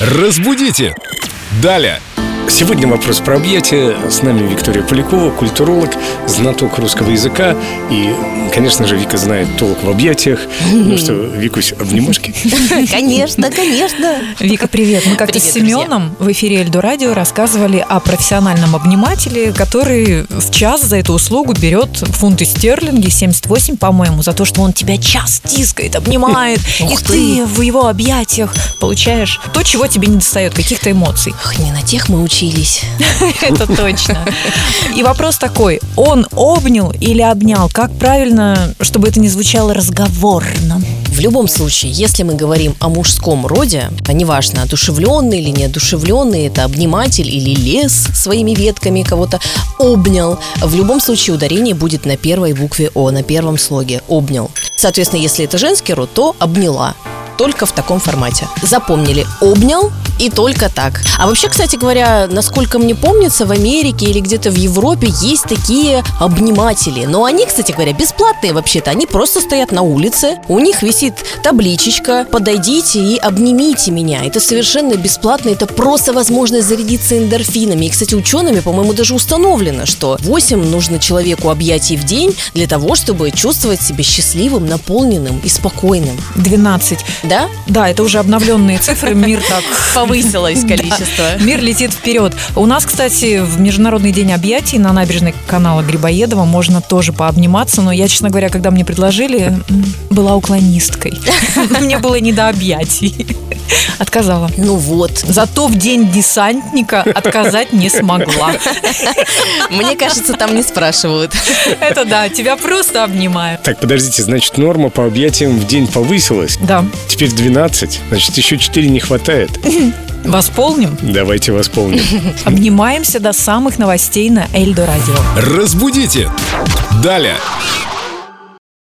Разбудите! Далее! Сегодня вопрос про объятия. С нами Виктория Полякова, культуролог, знаток русского языка. И, конечно же, Вика знает толк в объятиях. Ну что, Викусь, обнимашки? Конечно, конечно. Вика, привет. Мы как-то с Семеном в эфире Эльдо Радио рассказывали о профессиональном обнимателе, который в час за эту услугу берет фунты стерлинги, 78, по-моему, за то, что он тебя час тискает, обнимает, и ты в его объятиях получаешь то, чего тебе не достает, каких-то эмоций. Ох, не на тех мы учились. Это точно. И вопрос такой, он обнял или обнял? Как правильно, чтобы это не звучало разговорно? В любом случае, если мы говорим о мужском роде, а неважно, одушевленный или неодушевленный, это обниматель или лес своими ветками кого-то обнял, в любом случае ударение будет на первой букве О, на первом слоге «обнял». Соответственно, если это женский род, то «обняла». Только в таком формате. Запомнили, обнял и только так. А вообще, кстати говоря, насколько мне помнится, в Америке или где-то в Европе есть такие обниматели. Но они, кстати говоря, бесплатные вообще-то. Они просто стоят на улице, у них висит табличечка «Подойдите и обнимите меня». Это совершенно бесплатно, это просто возможность зарядиться эндорфинами. И, кстати, учеными, по-моему, даже установлено, что 8 нужно человеку объятий в день для того, чтобы чувствовать себя счастливым, наполненным и спокойным. 12. Да? Да, это уже обновленные цифры, мир так Повысилось Да. количество. Мир летит вперед. У нас, кстати, в Международный день объятий на набережной канала Грибоедова можно тоже пообниматься, но я, честно говоря, когда мне предложили, была уклонисткой. Мне было не до объятий. Отказала. Ну вот. Зато в день десантника отказать не смогла. Мне кажется, там не спрашивают. Это да, тебя просто обнимают. Так, подождите, значит, норма по объятиям в день повысилась. Да, Теперь 12, значит, еще 4 не хватает. восполним. Давайте восполним. Обнимаемся до самых новостей на Эльдо Радио. Разбудите! Далее!